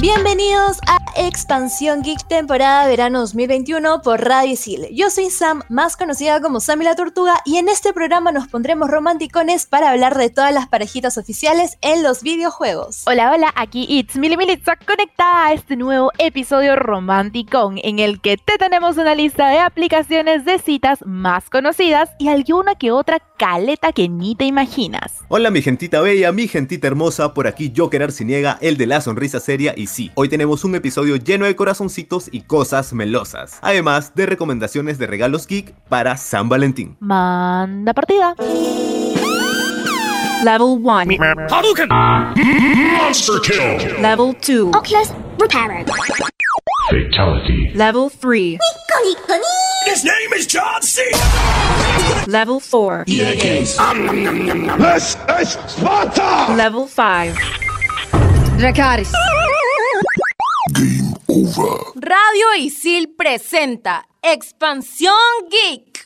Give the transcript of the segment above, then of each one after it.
Bienvenidos a Expansión Geek temporada verano 2021 por Radio Isil. Yo soy Sam, más conocida como Sammy la Tortuga, y en este programa nos pondremos romanticones para hablar de todas las parejitas oficiales en los videojuegos. Hola, hola, aquí It's Mili Militza conectada a este nuevo episodio romanticón en el que te tenemos una lista de aplicaciones de citas más conocidas y alguna que otra caleta que ni te imaginas. Hola mi gentita bella, mi gentita hermosa, por aquí Joker Arciniega, el de la sonrisa seria y sí, hoy tenemos un episodio lleno de corazoncitos y cosas melosas, además de recomendaciones de regalos geek para San Valentín. Manda partida. Level 1. Hadouken! Monster kill! Level 2. Oculus Reparo. Fatality. Level 3. His name is John C. Level 4. This is Sparta! Level 5. Dracaris. Radio Isil presenta Expansión Geek.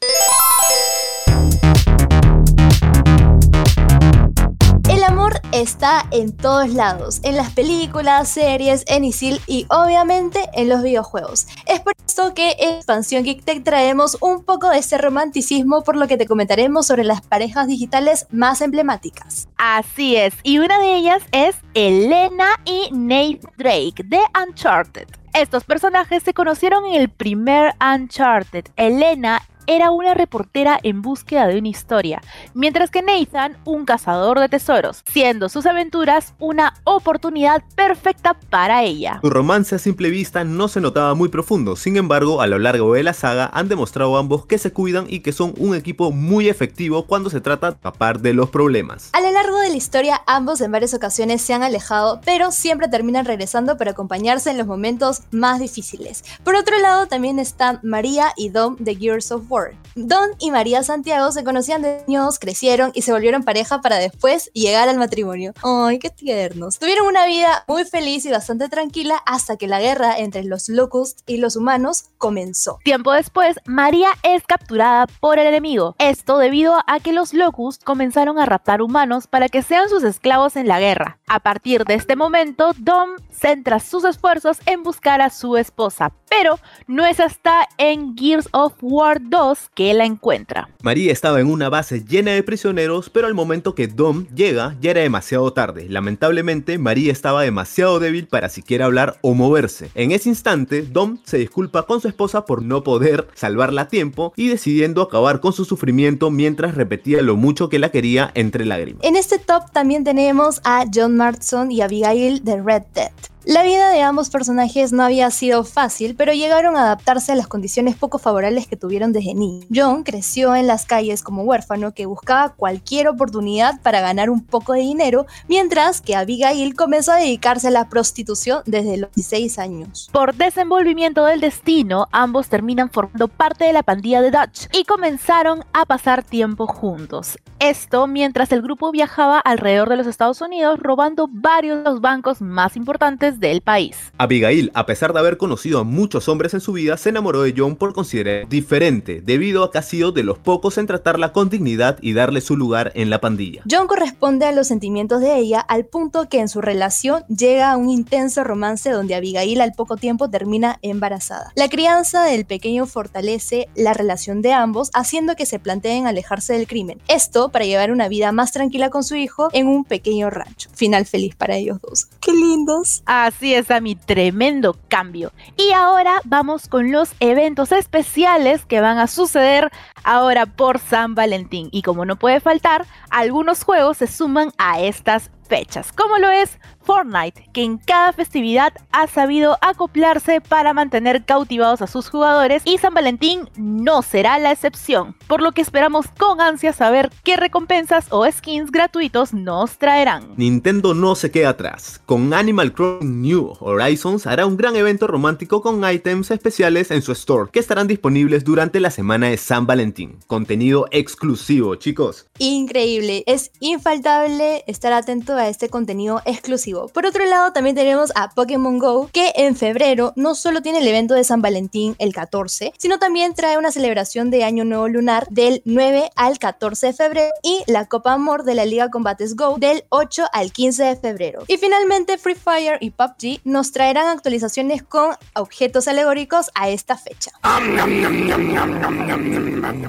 El amor está en todos lados, en las películas, series, en Isil y obviamente en los videojuegos. Es por esto que en Expansión Geek te traemos un poco de ese romanticismo por lo que te comentaremos sobre las parejas digitales más emblemáticas. Así es, y una de ellas es Elena y Nate Drake de Uncharted. Estos personajes se conocieron en el primer Uncharted. Elena era una reportera en búsqueda de una historia, mientras que Nathan un cazador de tesoros, siendo sus aventuras una oportunidad perfecta para ella. Su romance a simple vista no se notaba muy profundo, sin embargo, a lo largo de la saga han demostrado ambos que se cuidan y que son un equipo muy efectivo cuando se trata de tapar de los problemas. A lo largo de la historia, ambos en varias ocasiones se han alejado, pero siempre terminan regresando para acompañarse en los momentos más difíciles. Por otro lado, también están María y Dom de Gears of War. Don y María Santiago se conocían de niños, crecieron y se volvieron pareja para después llegar al matrimonio. ¡Ay, qué tiernos! Tuvieron una vida muy feliz y bastante tranquila hasta que la guerra entre los Locusts y los humanos comenzó. Tiempo después, María es capturada por el enemigo. Esto debido a que los Locusts comenzaron a raptar humanos para que sean sus esclavos en la guerra. A partir de este momento, Dom centra sus esfuerzos en buscar a su esposa, pero no es hasta en Gears of War 2 que la encuentra. María estaba en una base llena de prisioneros, pero al momento que Dom llega ya era demasiado tarde. Lamentablemente, María estaba demasiado débil para siquiera hablar o moverse. En ese instante, Dom se disculpa con su esposa por no poder salvarla a tiempo y decidiendo acabar con su sufrimiento mientras repetía lo mucho que la quería entre lágrimas. En este top también tenemos a John Marston y Abigail de Red Dead. La vida de ambos personajes no había sido fácil, pero llegaron a adaptarse a las condiciones poco favorables que tuvieron desde niño. John creció en las calles como huérfano que buscaba cualquier oportunidad para ganar un poco de dinero, mientras que Abigail comenzó a dedicarse a la prostitución desde los 16 años. Por desenvolvimiento del destino, ambos terminan formando parte de la pandilla de Dutch y comenzaron a pasar tiempo juntos. Esto mientras el grupo viajaba alrededor de los Estados Unidos robando varios de los bancos más importantes del país. Abigail, a pesar de haber conocido a muchos hombres en su vida, se enamoró de John por considerar diferente, debido a que ha sido de los pocos en tratarla con dignidad y darle su lugar en la pandilla. John corresponde a los sentimientos de ella al punto que en su relación llega a un intenso romance donde Abigail al poco tiempo termina embarazada. La crianza del pequeño fortalece la relación de ambos, haciendo que se planteen alejarse del crimen. Esto para llevar una vida más tranquila con su hijo en un pequeño rancho. Final feliz para ellos dos. ¡Qué lindos! Así es, a mi tremendo cambio. Y ahora vamos con los eventos especiales que van a suceder ahora por San Valentín. Y como no puede faltar, algunos juegos se suman a estas fechas, como lo es Fortnite, que en cada festividad ha sabido acoplarse para mantener cautivados a sus jugadores y San Valentín no será la excepción, por lo que esperamos con ansia saber qué recompensas o skins gratuitos nos traerán. Nintendo no se queda atrás. Con Animal Crossing New Horizons hará un gran evento romántico con items especiales en su store que estarán disponibles durante la semana de San Valentín. Contenido exclusivo, chicos. Increíble, es infaltable estar atento a este contenido exclusivo. Por otro lado, también tenemos a Pokémon Go, que en febrero no solo tiene el evento de San Valentín el 14, sino también trae una celebración de Año Nuevo Lunar del 9 al 14 de febrero y la Copa Amor de la Liga Combates Go del 8 al 15 de febrero. Y finalmente, Free Fire y PUBG nos traerán actualizaciones con objetos alegóricos a esta fecha.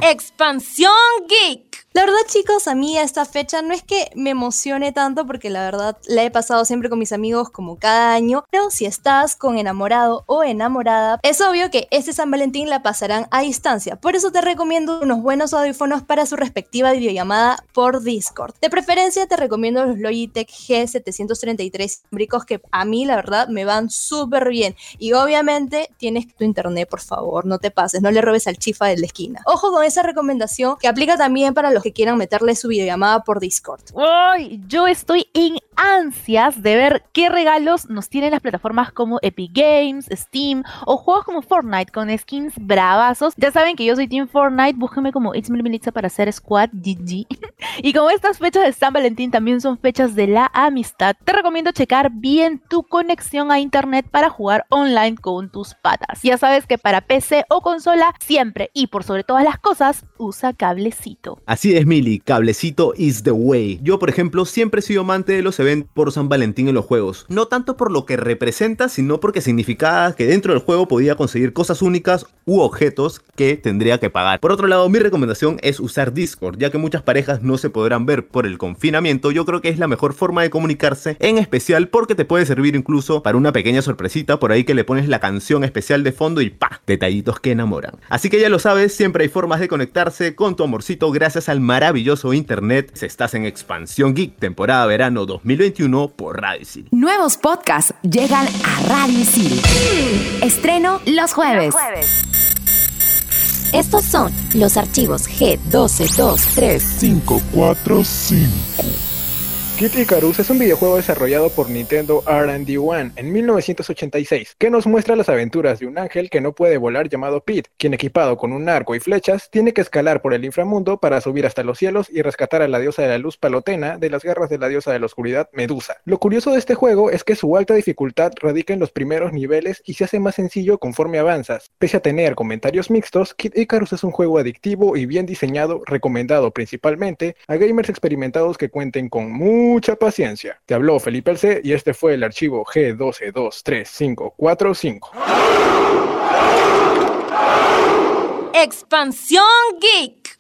Expansión Geek. La verdad, chicos, a mí esta fecha no es que me emocione tanto porque la verdad la he pasado siempre con mis amigos como cada año, pero si estás con enamorado o enamorada, es obvio que este San Valentín la pasarán a distancia. Por eso te recomiendo unos buenos audífonos para su respectiva videollamada por Discord. De preferencia te recomiendo los Logitech G733 bricos que a mí la verdad me van súper bien. Y obviamente tienes tu internet, por favor, no te pases, no le robes al chifa de la esquina. Ojo con esa recomendación que aplica también para los que quieran meterle su videollamada por Discord. ¡Ay! Yo estoy en ansias de ver qué regalos nos tienen las plataformas como Epic Games, Steam o juegos como Fortnite con skins bravazos. Ya saben que yo soy Team Fortnite, búsquenme como It's Melissa para hacer squad GG. y como estas fechas de San Valentín también son fechas de la amistad, te recomiendo checar bien tu conexión a internet para jugar online con tus patas. Ya sabes que para PC o consola, siempre y por sobre todas las cosas, usa cablecito. Así es, Mili, cablecito is the way. Yo, por ejemplo, siempre he sido amante de los eventos por San Valentín en los juegos. No tanto por lo que representa, sino porque significaba que dentro del juego podía conseguir cosas únicas u objetos que tendría que pagar. Por otro lado, mi recomendación es usar Discord, ya que muchas parejas no se podrán ver por el confinamiento. Yo creo que es la mejor forma de comunicarse, en especial porque te puede servir incluso para una pequeña sorpresita por ahí que le pones la canción especial de fondo y pa, detallitos que enamoran. Así que ya lo sabes, siempre hay formas de conectarse con tu amorcito gracias al maravilloso internet. Si estás en Expansión Geek, temporada verano 2021 por Radicil. Nuevos podcasts llegan a Radio Isil. Estreno los jueves. Estos son los archivos G12235. 545. Kitty Icarus es un videojuego desarrollado por Nintendo R&D One en 1986, que nos muestra las aventuras de un ángel que no puede volar llamado Pete, quien equipado con un arco y flechas, tiene que escalar por el inframundo para subir hasta los cielos y rescatar a la diosa de la luz Palotena de las garras de la diosa de la oscuridad Medusa. Lo curioso de este juego es que su alta dificultad radica en los primeros niveles y se hace más sencillo conforme avanzas. Pese a tener comentarios mixtos, Kid Icarus es un juego adictivo y bien diseñado, recomendado principalmente a gamers experimentados que cuenten con mucha paciencia. Te habló Felipe Alce y este fue el archivo G1223545. Expansión Geek.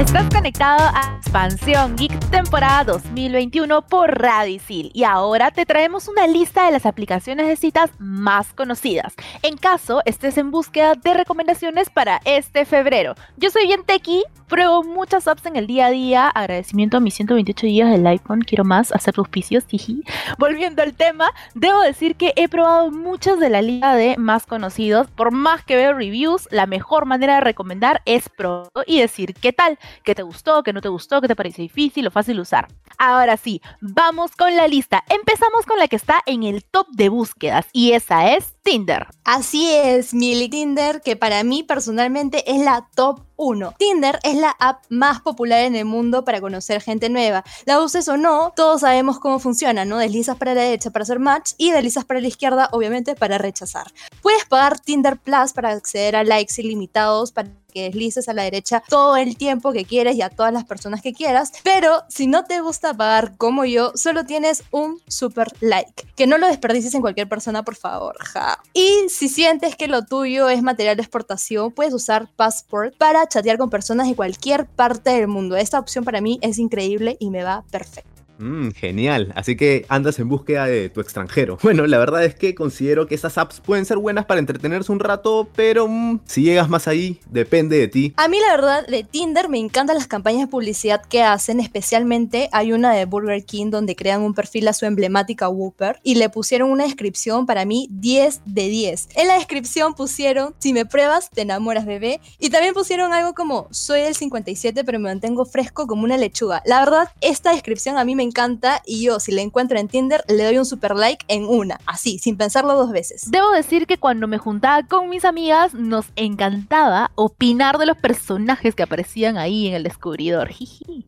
Estás conectado a Expansión Geek temporada 2021 por Radicil y ahora te traemos una lista de las aplicaciones de citas más conocidas. En caso estés en búsqueda de recomendaciones para este febrero. Yo soy bien tequi, pruebo muchas apps en el día a día. Agradecimiento a mis 128 días del iPhone, quiero más, hacer auspicios, jiji. Volviendo al tema, debo decir que he probado muchas de la lista de más conocidos. Por más que veo reviews, la mejor manera de recomendar es probar y decir qué tal qué te gustó, qué no te gustó, qué te parece difícil o fácil usar. Ahora sí, vamos con la lista. Empezamos con la que está en el top de búsquedas y esa es Tinder. Así es, Mili Tinder, que para mí personalmente es la top 1. Tinder es la app más popular en el mundo para conocer gente nueva. La uses o no, todos sabemos cómo funciona, ¿no? Deslizas para la derecha para hacer match y deslizas para la izquierda, obviamente, para rechazar. Puedes pagar Tinder Plus para acceder a likes ilimitados, para que deslices a la derecha todo el tiempo que quieres y a todas las personas que quieras. Pero si no te gusta pagar como yo, solo tienes un super like. Que no lo desperdicies en cualquier persona, por favor. Ja. Y si sientes que lo tuyo es material de exportación, puedes usar Passport para chatear con personas de cualquier parte del mundo. Esta opción para mí es increíble y me va perfecto. Mm, genial, así que andas en búsqueda de tu extranjero. Bueno, la verdad es que considero que esas apps pueden ser buenas para entretenerse un rato, pero mm, si llegas más ahí, depende de ti. A mí la verdad de Tinder me encantan las campañas de publicidad que hacen, especialmente hay una de Burger King donde crean un perfil a su emblemática Whopper y le pusieron una descripción para mí 10 de 10. En la descripción pusieron, si me pruebas, te enamoras bebé. Y también pusieron algo como, soy del 57 pero me mantengo fresco como una lechuga. La verdad, esta descripción a mí me encanta y yo si la encuentro en Tinder le doy un super like en una, así, sin pensarlo dos veces. Debo decir que cuando me juntaba con mis amigas nos encantaba opinar de los personajes que aparecían ahí en el descubridor.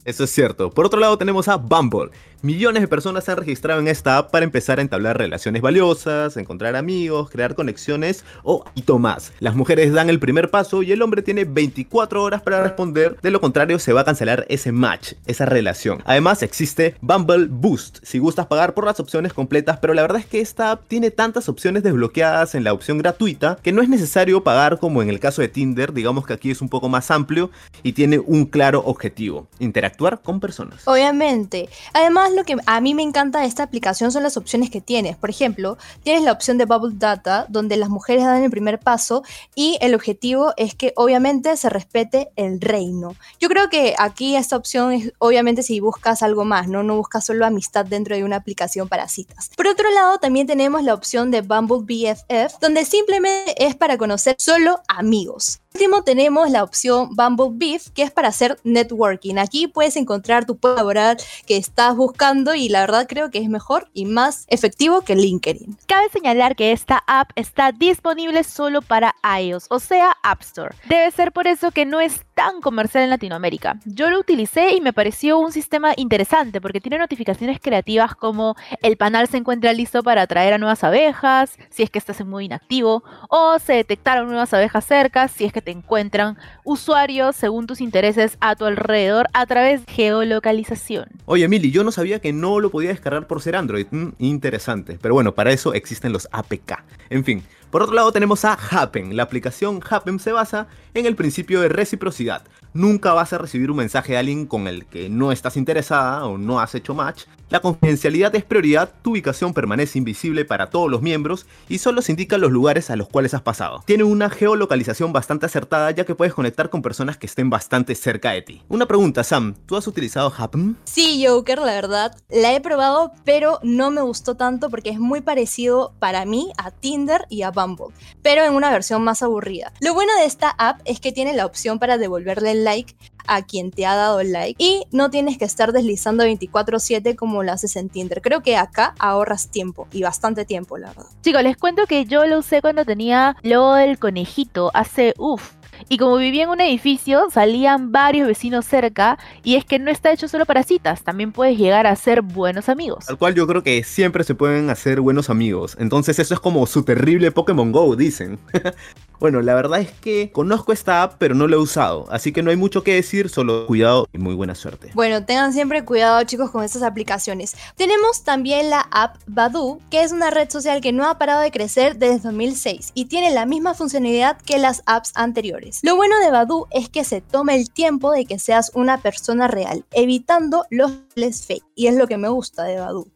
Eso es cierto. Por otro lado tenemos a Bumble. Millones de personas se han registrado en esta app para empezar a entablar relaciones valiosas, encontrar amigos, crear conexiones o hito más. Las mujeres dan el primer paso y el hombre tiene 24 horas para responder, de lo contrario se va a cancelar ese match, esa relación. Además existe Bumble Boost, si gustas pagar por las opciones completas, pero la verdad es que esta app tiene tantas opciones desbloqueadas en la opción gratuita que no es necesario pagar como en el caso de Tinder, digamos que aquí es un poco más amplio y tiene un claro objetivo, interactuar con personas. Obviamente. Además, lo que a mí me encanta de esta aplicación son las opciones que tienes. Por ejemplo, tienes la opción de Bubble Data, donde las mujeres dan el primer paso y el objetivo es que obviamente se respete el reino. Yo creo que aquí esta opción es obviamente si buscas algo más, ¿no? No buscas solo amistad dentro de una aplicación para citas. Por otro lado, también tenemos la opción de Bumble BFF, donde simplemente es para conocer solo amigos. Último, tenemos la opción Bumble Beef, que es para hacer networking. Aquí puedes encontrar tu laboral que estás buscando y la verdad creo que es mejor y más efectivo que LinkedIn. Cabe señalar que esta app está disponible solo para iOS, o sea, App Store. Debe ser por eso que no es tan comercial en Latinoamérica. Yo lo utilicé y me pareció un sistema interesante porque tiene notificaciones creativas como el panel se encuentra listo para atraer a nuevas abejas, si es que estás en modo inactivo, o se detectaron nuevas abejas cerca, si es que te encuentran usuarios según tus intereses a tu alrededor a través de geolocalización. Oye, Emily, yo no sabía que no lo podía descargar por ser Android. Mm, interesante. Pero bueno, para eso existen los APK. En fin, por otro lado tenemos a Happen. La aplicación Happen se basa en el principio de reciprocidad. Nunca vas a recibir un mensaje de alguien con el que no estás interesada o no has hecho match. La confidencialidad es prioridad, tu ubicación permanece invisible para todos los miembros y solo se indican los lugares a los cuales has pasado. Tiene una geolocalización bastante acertada ya que puedes conectar con personas que estén bastante cerca de ti. Una pregunta, Sam, ¿tú has utilizado Happen? Sí, Joker, la verdad, la he probado, pero no me gustó tanto porque es muy parecido para mí a Tinder y a Bumble, pero en una versión más aburrida. Lo bueno de esta app es que tiene la opción para devolverle el like a quien te ha dado el like y no tienes que estar deslizando 24/7 como lo haces en Tinder. Creo que acá ahorras tiempo y bastante tiempo, la verdad. Chicos, les cuento que yo lo usé cuando tenía lo del conejito hace uff. Y como vivía en un edificio, salían varios vecinos cerca y es que no está hecho solo para citas, también puedes llegar a ser buenos amigos. Tal cual yo creo que siempre se pueden hacer buenos amigos. Entonces eso es como su terrible Pokémon Go, dicen. bueno, la verdad es que conozco esta app, pero no la he usado. Así que no hay mucho que decir, solo cuidado y muy buena suerte. Bueno, tengan siempre cuidado chicos con estas aplicaciones. Tenemos también la app Badu, que es una red social que no ha parado de crecer desde 2006 y tiene la misma funcionalidad que las apps anteriores. Lo bueno de Badu es que se toma el tiempo de que seas una persona real, evitando los fake, y es lo que me gusta de Badu.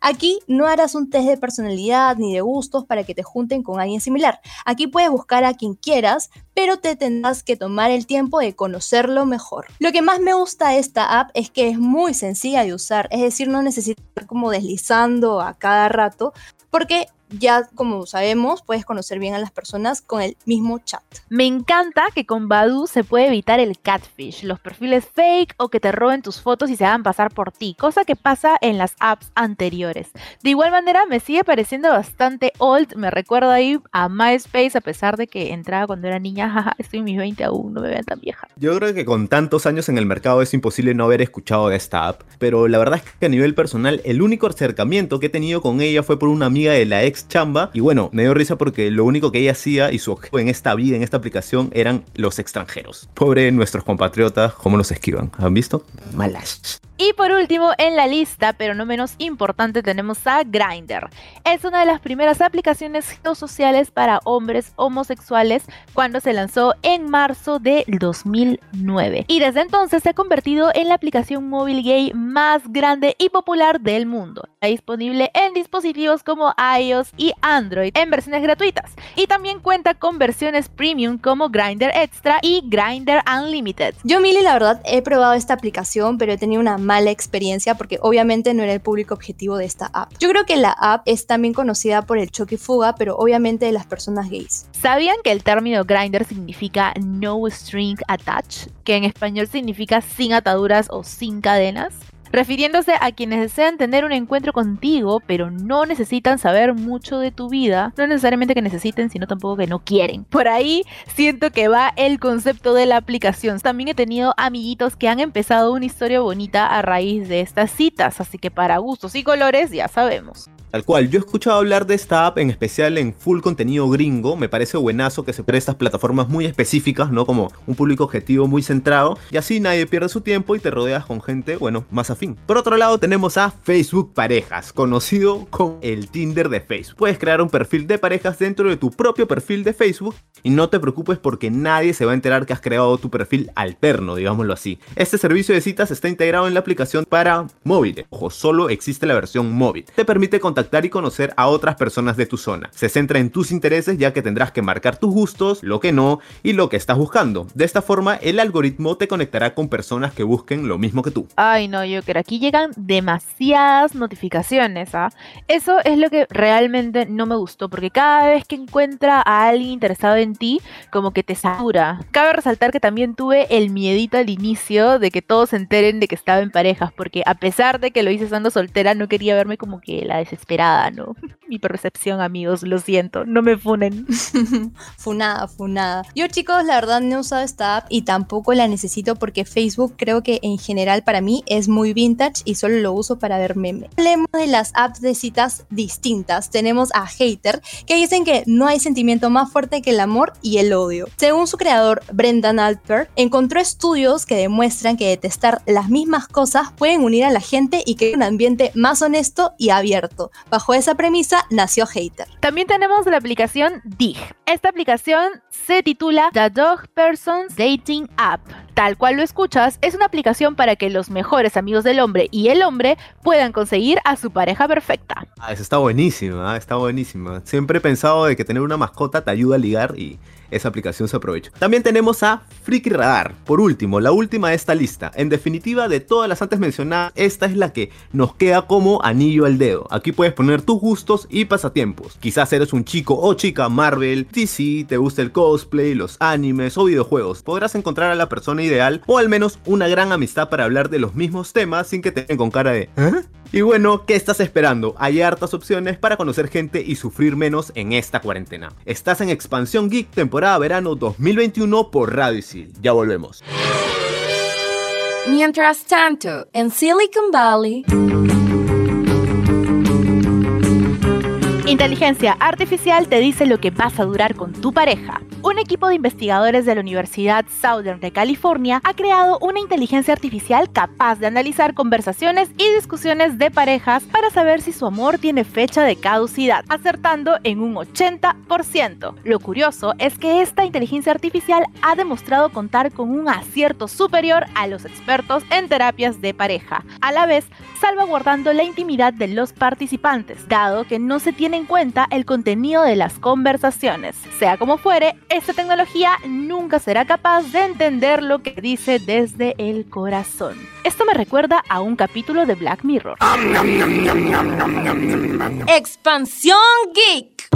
Aquí no harás un test de personalidad ni de gustos para que te junten con alguien similar. Aquí puedes buscar a quien quieras, pero te tendrás que tomar el tiempo de conocerlo mejor. Lo que más me gusta de esta app es que es muy sencilla de usar, es decir, no necesitas como deslizando a cada rato, porque ya como sabemos puedes conocer bien a las personas con el mismo chat. Me encanta que con Badu se puede evitar el catfish, los perfiles fake o que te roben tus fotos y se hagan pasar por ti, cosa que pasa en las apps anteriores. De igual manera me sigue pareciendo bastante old, me recuerda ahí a MySpace a pesar de que entraba cuando era niña, jaja, estoy en mis 20 aún, no me vean tan vieja. Yo creo que con tantos años en el mercado es imposible no haber escuchado de esta app, pero la verdad es que a nivel personal el único acercamiento que he tenido con ella fue por una amiga de la ex chamba. Y bueno, me dio risa porque lo único que ella hacía y su objetivo en esta vida, en esta aplicación, eran los extranjeros. Pobre nuestros compatriotas, cómo los esquivan. ¿Han visto? Malas. Y por último, en la lista, pero no menos importante, tenemos a Grindr. Es una de las primeras aplicaciones sociales para hombres homosexuales cuando se lanzó en marzo de 2009. Y desde entonces se ha convertido en la aplicación móvil gay más grande y popular del mundo. Está disponible en dispositivos como iOS y Android en versiones gratuitas. Y también cuenta con versiones premium como Grindr Extra y Grindr Unlimited. Yo, Mili, la verdad, he probado esta aplicación, pero he tenido una mala experiencia porque obviamente no era el público objetivo de esta app. Yo creo que la app es también conocida por el choque y fuga, pero obviamente de las personas gays. ¿Sabían que el término grinder significa no string attached? Que en español significa sin ataduras o sin cadenas. Refiriéndose a quienes desean tener un encuentro contigo, pero no necesitan saber mucho de tu vida, no necesariamente que necesiten, sino tampoco que no quieren. Por ahí siento que va el concepto de la aplicación. También he tenido amiguitos que han empezado una historia bonita a raíz de estas citas, así que para gustos y colores ya sabemos. Tal cual, yo he escuchado hablar de esta app en especial en full contenido gringo, me parece buenazo que se presta estas plataformas muy específicas, ¿no? Como un público objetivo muy centrado, y así nadie pierde su tiempo y te rodeas con gente, bueno, más afín. Por otro lado tenemos a Facebook Parejas, conocido como el Tinder de Facebook. Puedes crear un perfil de parejas dentro de tu propio perfil de Facebook y no te preocupes porque nadie se va a enterar que has creado tu perfil alterno, digámoslo así. Este servicio de citas está integrado en la aplicación para móviles, ojo, solo existe la versión móvil. Te permite contactar y conocer a otras personas de tu zona. Se centra en tus intereses ya que tendrás que marcar tus gustos, lo que no y lo que estás buscando. De esta forma, el algoritmo te conectará con personas que busquen lo mismo que tú. Ay, no, yo creo aquí llegan demasiadas notificaciones, ¿ah? Eso es lo que realmente no me gustó, porque cada vez que encuentra a alguien interesado en ti, como que te satura. Cabe resaltar que también tuve el miedito al inicio de que todos se enteren de que estaba en parejas, porque a pesar de que lo hice estando soltera, no quería verme como que la desesperada ¿no? Mi percepción, amigos, lo siento, no me funen. funada, funada. Yo, chicos, la verdad no he usado esta app y tampoco la necesito porque Facebook creo que en general para mí es muy vintage y solo lo uso para ver memes. Hablemos de las apps de citas distintas. Tenemos a Hater, que dicen que no hay sentimiento más fuerte que el amor y el odio. Según su creador, Brendan Alper, encontró estudios que demuestran que detestar las mismas cosas pueden unir a la gente y crear un ambiente más honesto y abierto. Bajo esa premisa nació Hater. También tenemos la aplicación Dig. Esta aplicación se titula The Dog Person's Dating App. Tal cual lo escuchas, es una aplicación para que los mejores amigos del hombre y el hombre puedan conseguir a su pareja perfecta. Ah, eso está buenísimo, ¿ah? está buenísimo. Siempre he pensado de que tener una mascota te ayuda a ligar y esa aplicación se aprovecha. También tenemos a Freaky Radar, por último, la última de esta lista. En definitiva, de todas las antes mencionadas, esta es la que nos queda como anillo al dedo. Aquí puedes poner tus gustos y pasatiempos. Quizás eres un chico o chica Marvel, DC, te gusta el cosplay, los animes o videojuegos. Podrás encontrar a la persona ideal o al menos una gran amistad para hablar de los mismos temas sin que te den con cara de ¿Eh? Y bueno, ¿qué estás esperando? Hay hartas opciones para conocer gente y sufrir menos en esta cuarentena. Estás en Expansión Geek temporada verano 2021 por Radio Isil. Ya volvemos. Mientras tanto, en Silicon Valley... Inteligencia artificial te dice lo que vas a durar con tu pareja. Un equipo de investigadores de la Universidad Southern de California ha creado una inteligencia artificial capaz de analizar conversaciones y discusiones de parejas para saber si su amor tiene fecha de caducidad, acertando en un 80%. Lo curioso es que esta inteligencia artificial ha demostrado contar con un acierto superior a los expertos en terapias de pareja, a la vez salvaguardando la intimidad de los participantes, dado que no se tiene en cuenta el contenido de las conversaciones. Sea como fuere, esta tecnología nunca será capaz de entender lo que dice desde el corazón. Esto me recuerda a un capítulo de Black Mirror. Expansión Geek.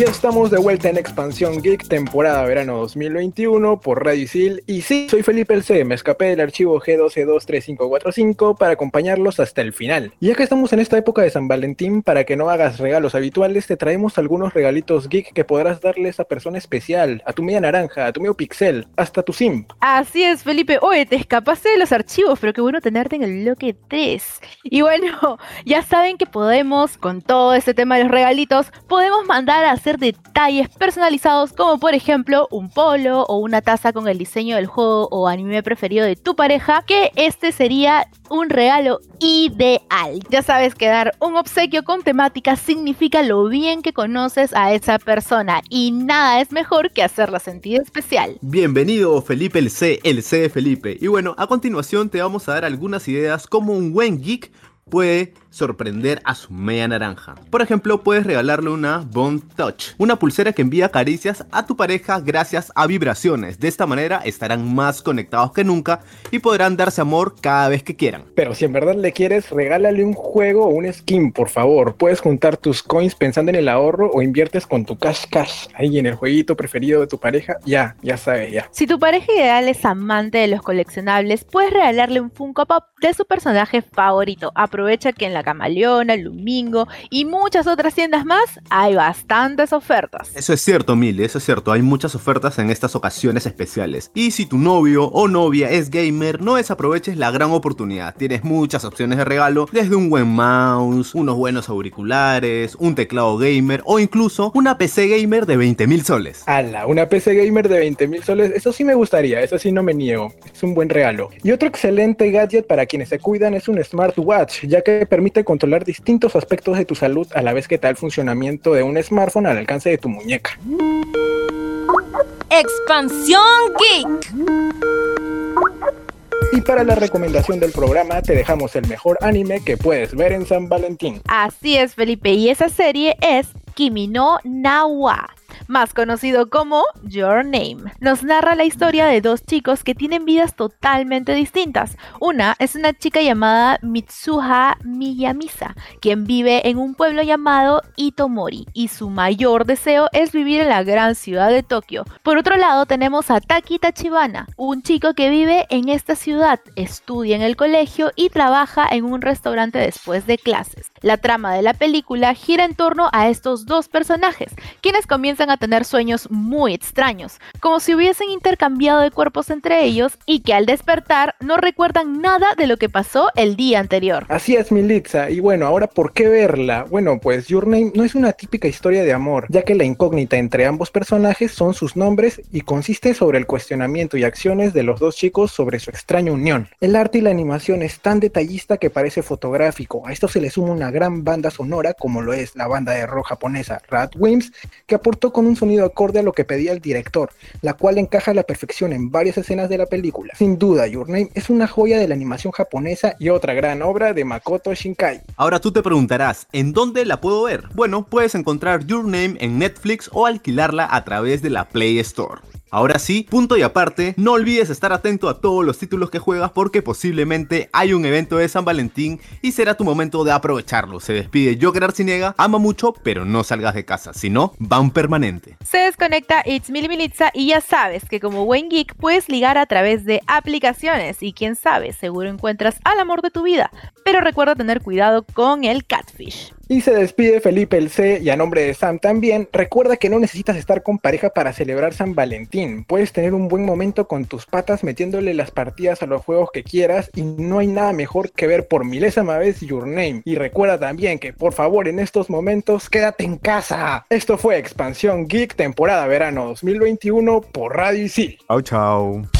Ya estamos de vuelta en Expansión Geek, temporada verano 2021 por Radio Isil. Y sí, soy Felipe El C. Me escapé del archivo G12235545 para acompañarlos hasta el final. Y ya que estamos en esta época de San Valentín, para que no hagas regalos habituales, te traemos algunos regalitos geek que podrás darle a persona especial, a tu media naranja, a tu medio pixel, hasta tu sim. Así es, Felipe. Oye, te escapaste de los archivos, pero qué bueno tenerte en el bloque 3. Y bueno, ya saben que podemos, con todo este tema de los regalitos, podemos mandar a hacer detalles personalizados como por ejemplo un polo o una taza con el diseño del juego o anime preferido de tu pareja, que este sería un regalo ideal. Ya sabes que dar un obsequio con temática significa lo bien que conoces a esa persona y nada es mejor que hacerla sentir especial. Bienvenido Felipe el C, el C de Felipe. Y bueno, a continuación te vamos a dar algunas ideas como un buen geek puede sorprender a su media naranja. Por ejemplo, puedes regalarle una Bond Touch, una pulsera que envía caricias a tu pareja gracias a vibraciones. De esta manera estarán más conectados que nunca y podrán darse amor cada vez que quieran. Pero si en verdad le quieres, regálale un juego o un skin, por favor. Puedes juntar tus coins pensando en el ahorro o inviertes con tu cash cash ahí en el jueguito preferido de tu pareja. Ya, ya sabes, ya. Si tu pareja ideal es amante de los coleccionables, puedes regalarle un Funko Pop de su personaje favorito. Aprovecha que en la Camaleona, Lumingo y muchas otras tiendas más hay bastantes ofertas. Eso es cierto, Mili, eso es cierto. Hay muchas ofertas en estas ocasiones especiales. Y si tu novio o novia es gamer, no desaproveches la gran oportunidad. Tienes muchas opciones de regalo, desde un buen mouse, unos buenos auriculares, un teclado gamer o incluso una PC gamer de 20 mil soles. Ala, una PC gamer de 20 mil soles, eso sí me gustaría, eso sí no me niego. Es un buen regalo. Y otro excelente gadget para quienes se cuidan es un smartwatch, ya que permite controlar distintos aspectos de tu salud a la vez que tal funcionamiento de un smartphone al alcance de tu muñeca. Expansión Geek. Y para la recomendación del programa te dejamos el mejor anime que puedes ver en San Valentín. Así es, Felipe, y esa serie es Kimi no Nawa más conocido como Your Name. Nos narra la historia de dos chicos que tienen vidas totalmente distintas. Una es una chica llamada Mitsuha Miyamisa, quien vive en un pueblo llamado Itomori y su mayor deseo es vivir en la gran ciudad de Tokio. Por otro lado tenemos a Taki Tachibana, un chico que vive en esta ciudad, estudia en el colegio y trabaja en un restaurante después de clases. La trama de la película gira en torno a estos dos personajes, quienes comienzan a tener sueños muy extraños, como si hubiesen intercambiado de cuerpos entre ellos y que al despertar no recuerdan nada de lo que pasó el día anterior. Así es, Militza. Y bueno, ahora, ¿por qué verla? Bueno, pues Your Name no es una típica historia de amor, ya que la incógnita entre ambos personajes son sus nombres y consiste sobre el cuestionamiento y acciones de los dos chicos sobre su extraña unión. El arte y la animación es tan detallista que parece fotográfico. A esto se le suma una gran banda sonora, como lo es la banda de rock japonesa Radwimps, que aportó con un sonido acorde a lo que pedía el director, la cual encaja a la perfección en varias escenas de la película. Sin duda, Your Name es una joya de la animación japonesa y otra gran obra de Makoto Shinkai. Ahora tú te preguntarás, ¿en dónde la puedo ver? Bueno, puedes encontrar Your Name en Netflix o alquilarla a través de la Play Store. Ahora sí, punto y aparte, no olvides estar atento a todos los títulos que juegas porque posiblemente hay un evento de San Valentín y será tu momento de aprovecharlo. Se despide Joker Arciniega, ama mucho, pero no salgas de casa, si no, van permanente. Se desconecta It's Mil Militza y ya sabes que como buen geek puedes ligar a través de aplicaciones y quién sabe, seguro encuentras al amor de tu vida. Pero recuerda tener cuidado con el catfish. Y se despide Felipe el C y a nombre de Sam también, recuerda que no necesitas estar con pareja para celebrar San Valentín. Puedes tener un buen momento con tus patas metiéndole las partidas a los juegos que quieras y no hay nada mejor que ver por milésima vez Your Name. Y recuerda también que por favor en estos momentos quédate en casa. Esto fue Expansión Geek temporada verano 2021 por Radio Isil. Chao, chao.